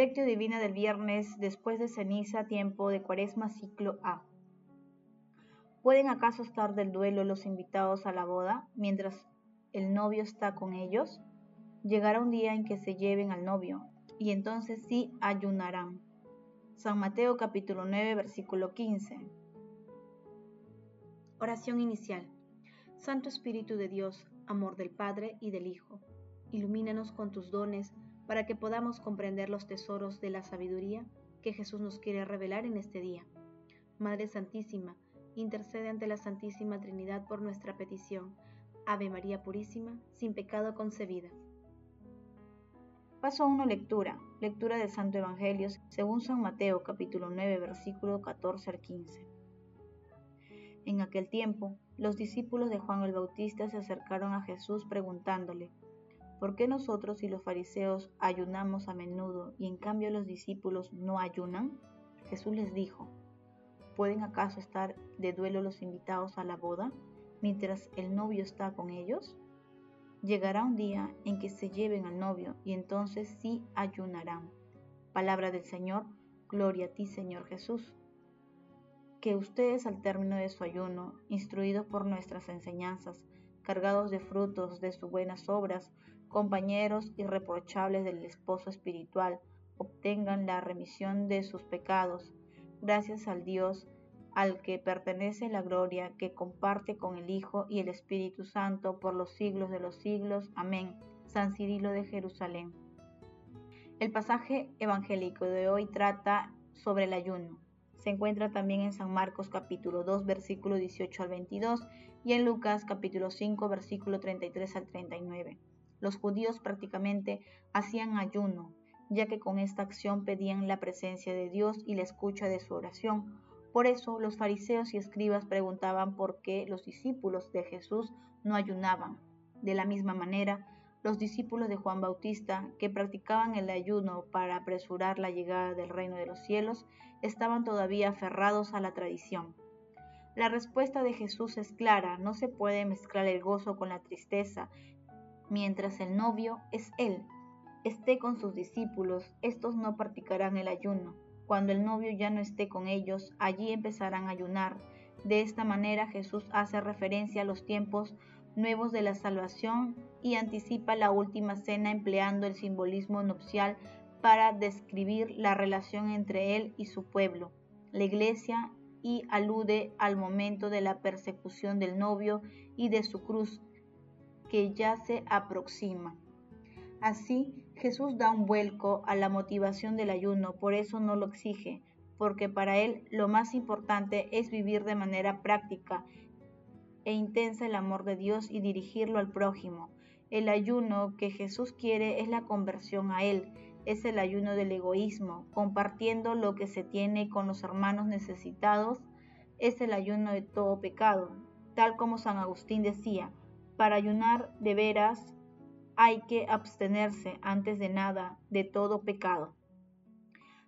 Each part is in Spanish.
Lectio Divina del viernes después de ceniza, tiempo de cuaresma, ciclo A. ¿Pueden acaso estar del duelo los invitados a la boda mientras el novio está con ellos? Llegará un día en que se lleven al novio, y entonces sí ayunarán. San Mateo capítulo 9 versículo 15. Oración inicial. Santo Espíritu de Dios, amor del Padre y del Hijo, ilumínanos con tus dones para que podamos comprender los tesoros de la sabiduría que Jesús nos quiere revelar en este día. Madre Santísima, intercede ante la Santísima Trinidad por nuestra petición. Ave María Purísima, sin pecado concebida. Paso 1. Lectura. Lectura del Santo Evangelio según San Mateo capítulo 9 versículo 14 al 15. En aquel tiempo, los discípulos de Juan el Bautista se acercaron a Jesús preguntándole, ¿Por qué nosotros y los fariseos ayunamos a menudo y en cambio los discípulos no ayunan? Jesús les dijo, ¿pueden acaso estar de duelo los invitados a la boda mientras el novio está con ellos? Llegará un día en que se lleven al novio y entonces sí ayunarán. Palabra del Señor, gloria a ti Señor Jesús. Que ustedes al término de su ayuno, instruidos por nuestras enseñanzas, cargados de frutos de sus buenas obras, compañeros irreprochables del esposo espiritual, obtengan la remisión de sus pecados, gracias al Dios al que pertenece la gloria, que comparte con el Hijo y el Espíritu Santo por los siglos de los siglos. Amén. San Cirilo de Jerusalén. El pasaje evangélico de hoy trata sobre el ayuno. Se encuentra también en San Marcos capítulo 2 versículo 18 al 22 y en Lucas capítulo 5 versículo 33 al 39. Los judíos prácticamente hacían ayuno, ya que con esta acción pedían la presencia de Dios y la escucha de su oración. Por eso los fariseos y escribas preguntaban por qué los discípulos de Jesús no ayunaban. De la misma manera, los discípulos de Juan Bautista, que practicaban el ayuno para apresurar la llegada del reino de los cielos, estaban todavía aferrados a la tradición. La respuesta de Jesús es clara, no se puede mezclar el gozo con la tristeza, mientras el novio es él. Esté con sus discípulos, estos no practicarán el ayuno. Cuando el novio ya no esté con ellos, allí empezarán a ayunar. De esta manera Jesús hace referencia a los tiempos nuevos de la salvación y anticipa la última cena empleando el simbolismo nupcial para describir la relación entre él y su pueblo, la iglesia, y alude al momento de la persecución del novio y de su cruz, que ya se aproxima. Así, Jesús da un vuelco a la motivación del ayuno, por eso no lo exige, porque para él lo más importante es vivir de manera práctica e intensa el amor de Dios y dirigirlo al prójimo. El ayuno que Jesús quiere es la conversión a Él, es el ayuno del egoísmo, compartiendo lo que se tiene con los hermanos necesitados, es el ayuno de todo pecado, tal como San Agustín decía, para ayunar de veras hay que abstenerse antes de nada de todo pecado.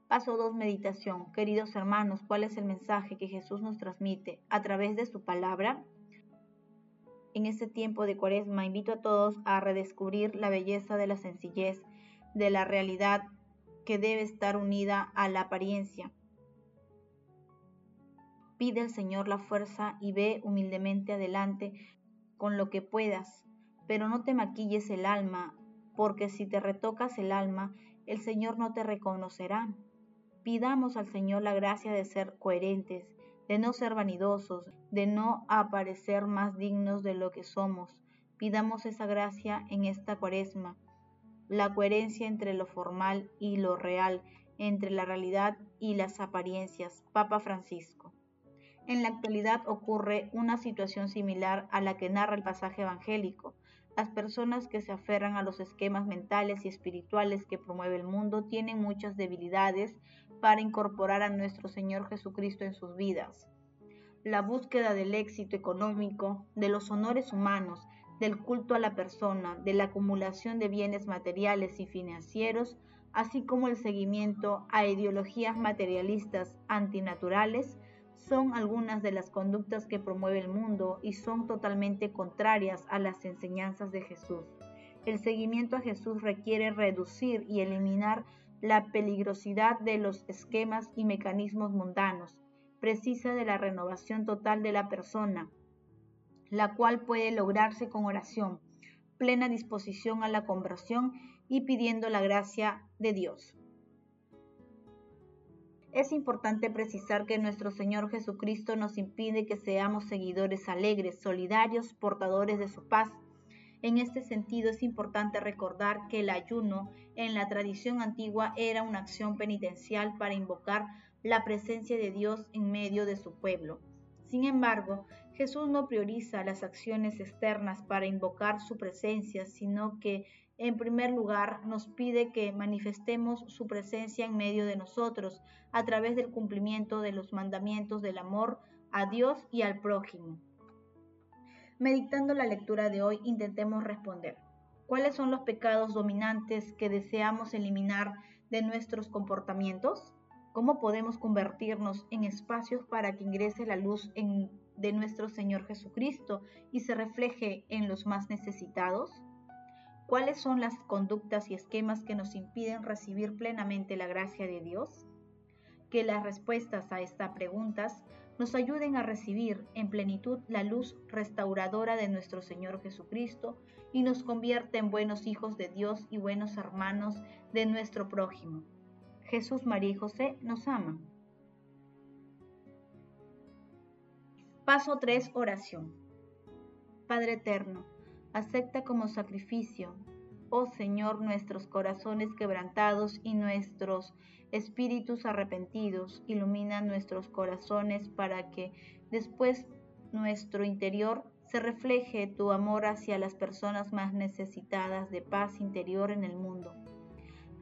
Paso 2. Meditación. Queridos hermanos, ¿cuál es el mensaje que Jesús nos transmite a través de su palabra? En este tiempo de cuaresma invito a todos a redescubrir la belleza de la sencillez, de la realidad que debe estar unida a la apariencia. Pide al Señor la fuerza y ve humildemente adelante con lo que puedas, pero no te maquilles el alma, porque si te retocas el alma, el Señor no te reconocerá. Pidamos al Señor la gracia de ser coherentes, de no ser vanidosos, de no aparecer más dignos de lo que somos. Pidamos esa gracia en esta cuaresma, la coherencia entre lo formal y lo real, entre la realidad y las apariencias. Papa Francisco. En la actualidad ocurre una situación similar a la que narra el pasaje evangélico. Las personas que se aferran a los esquemas mentales y espirituales que promueve el mundo tienen muchas debilidades para incorporar a nuestro Señor Jesucristo en sus vidas. La búsqueda del éxito económico, de los honores humanos, del culto a la persona, de la acumulación de bienes materiales y financieros, así como el seguimiento a ideologías materialistas antinaturales, son algunas de las conductas que promueve el mundo y son totalmente contrarias a las enseñanzas de Jesús. El seguimiento a Jesús requiere reducir y eliminar la peligrosidad de los esquemas y mecanismos mundanos, precisa de la renovación total de la persona, la cual puede lograrse con oración, plena disposición a la conversión y pidiendo la gracia de Dios. Es importante precisar que nuestro Señor Jesucristo nos impide que seamos seguidores alegres, solidarios, portadores de su paz. En este sentido es importante recordar que el ayuno en la tradición antigua era una acción penitencial para invocar la presencia de Dios en medio de su pueblo. Sin embargo, Jesús no prioriza las acciones externas para invocar su presencia, sino que en primer lugar, nos pide que manifestemos su presencia en medio de nosotros a través del cumplimiento de los mandamientos del amor a Dios y al prójimo. Meditando la lectura de hoy, intentemos responder. ¿Cuáles son los pecados dominantes que deseamos eliminar de nuestros comportamientos? ¿Cómo podemos convertirnos en espacios para que ingrese la luz de nuestro Señor Jesucristo y se refleje en los más necesitados? ¿Cuáles son las conductas y esquemas que nos impiden recibir plenamente la gracia de Dios? Que las respuestas a estas preguntas nos ayuden a recibir en plenitud la luz restauradora de nuestro Señor Jesucristo y nos convierta en buenos hijos de Dios y buenos hermanos de nuestro prójimo. Jesús, María y José nos aman. Paso 3. Oración. Padre Eterno, acepta como sacrificio, oh Señor, nuestros corazones quebrantados y nuestros espíritus arrepentidos. Ilumina nuestros corazones para que después nuestro interior se refleje tu amor hacia las personas más necesitadas de paz interior en el mundo.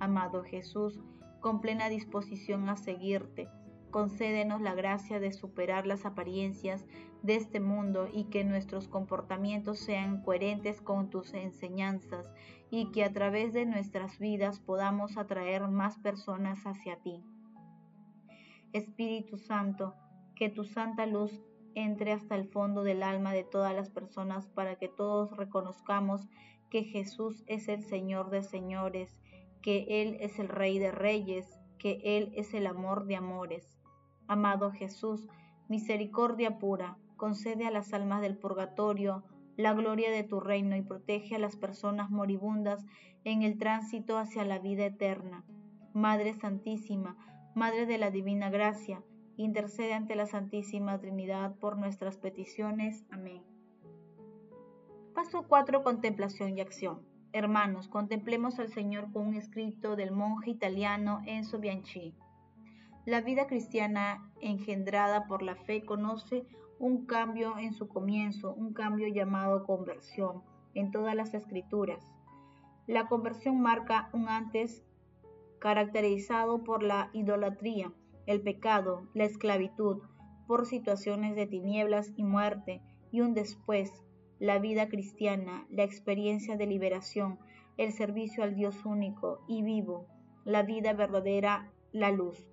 Amado Jesús, con plena disposición a seguirte, concédenos la gracia de superar las apariencias de este mundo y que nuestros comportamientos sean coherentes con tus enseñanzas y que a través de nuestras vidas podamos atraer más personas hacia ti. Espíritu Santo, que tu santa luz entre hasta el fondo del alma de todas las personas para que todos reconozcamos que Jesús es el Señor de señores, que Él es el Rey de reyes, que Él es el amor de amores. Amado Jesús, misericordia pura, concede a las almas del purgatorio la gloria de tu reino y protege a las personas moribundas en el tránsito hacia la vida eterna. Madre Santísima, Madre de la Divina Gracia, intercede ante la Santísima Trinidad por nuestras peticiones. Amén. Paso 4. Contemplación y acción. Hermanos, contemplemos al Señor con un escrito del monje italiano Enzo Bianchi. La vida cristiana engendrada por la fe conoce un cambio en su comienzo, un cambio llamado conversión en todas las escrituras. La conversión marca un antes caracterizado por la idolatría, el pecado, la esclavitud, por situaciones de tinieblas y muerte, y un después, la vida cristiana, la experiencia de liberación, el servicio al Dios único y vivo, la vida verdadera, la luz.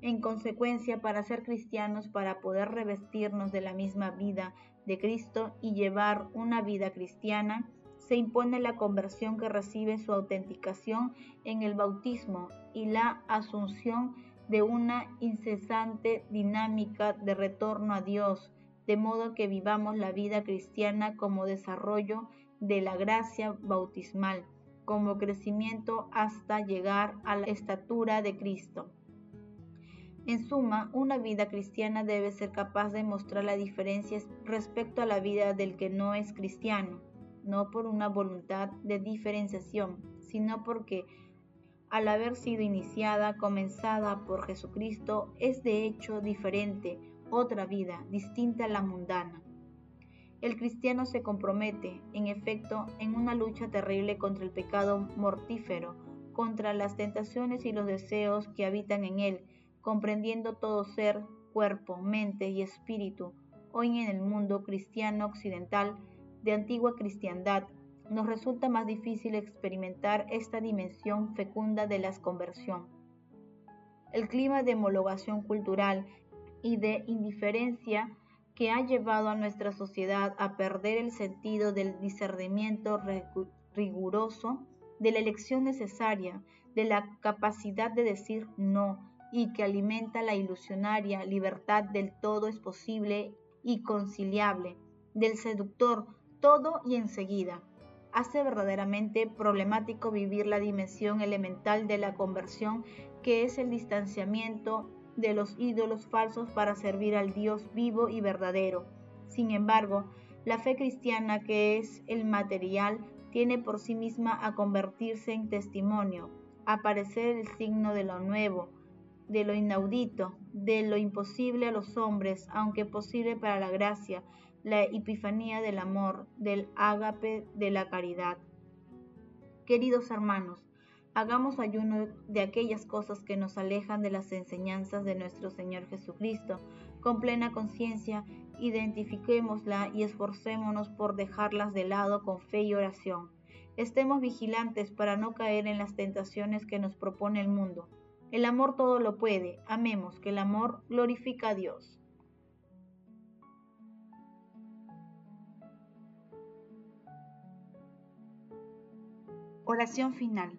En consecuencia, para ser cristianos, para poder revestirnos de la misma vida de Cristo y llevar una vida cristiana, se impone la conversión que recibe su autenticación en el bautismo y la asunción de una incesante dinámica de retorno a Dios, de modo que vivamos la vida cristiana como desarrollo de la gracia bautismal, como crecimiento hasta llegar a la estatura de Cristo. En suma, una vida cristiana debe ser capaz de mostrar la diferencia respecto a la vida del que no es cristiano, no por una voluntad de diferenciación, sino porque al haber sido iniciada, comenzada por Jesucristo, es de hecho diferente, otra vida, distinta a la mundana. El cristiano se compromete, en efecto, en una lucha terrible contra el pecado mortífero, contra las tentaciones y los deseos que habitan en él, comprendiendo todo ser, cuerpo, mente y espíritu, hoy en el mundo cristiano occidental de antigua cristiandad, nos resulta más difícil experimentar esta dimensión fecunda de la conversión. El clima de homologación cultural y de indiferencia que ha llevado a nuestra sociedad a perder el sentido del discernimiento riguroso, de la elección necesaria, de la capacidad de decir no y que alimenta la ilusionaria libertad del todo es posible y conciliable, del seductor todo y enseguida. Hace verdaderamente problemático vivir la dimensión elemental de la conversión que es el distanciamiento de los ídolos falsos para servir al Dios vivo y verdadero. Sin embargo, la fe cristiana, que es el material, tiene por sí misma a convertirse en testimonio, a parecer el signo de lo nuevo, de lo inaudito, de lo imposible a los hombres, aunque posible para la gracia, la epifanía del amor, del ágape de la caridad. Queridos hermanos, hagamos ayuno de aquellas cosas que nos alejan de las enseñanzas de nuestro Señor Jesucristo, con plena conciencia, identifiquémosla y esforcémonos por dejarlas de lado con fe y oración. Estemos vigilantes para no caer en las tentaciones que nos propone el mundo el amor todo lo puede. Amemos que el amor glorifica a Dios. Oración final.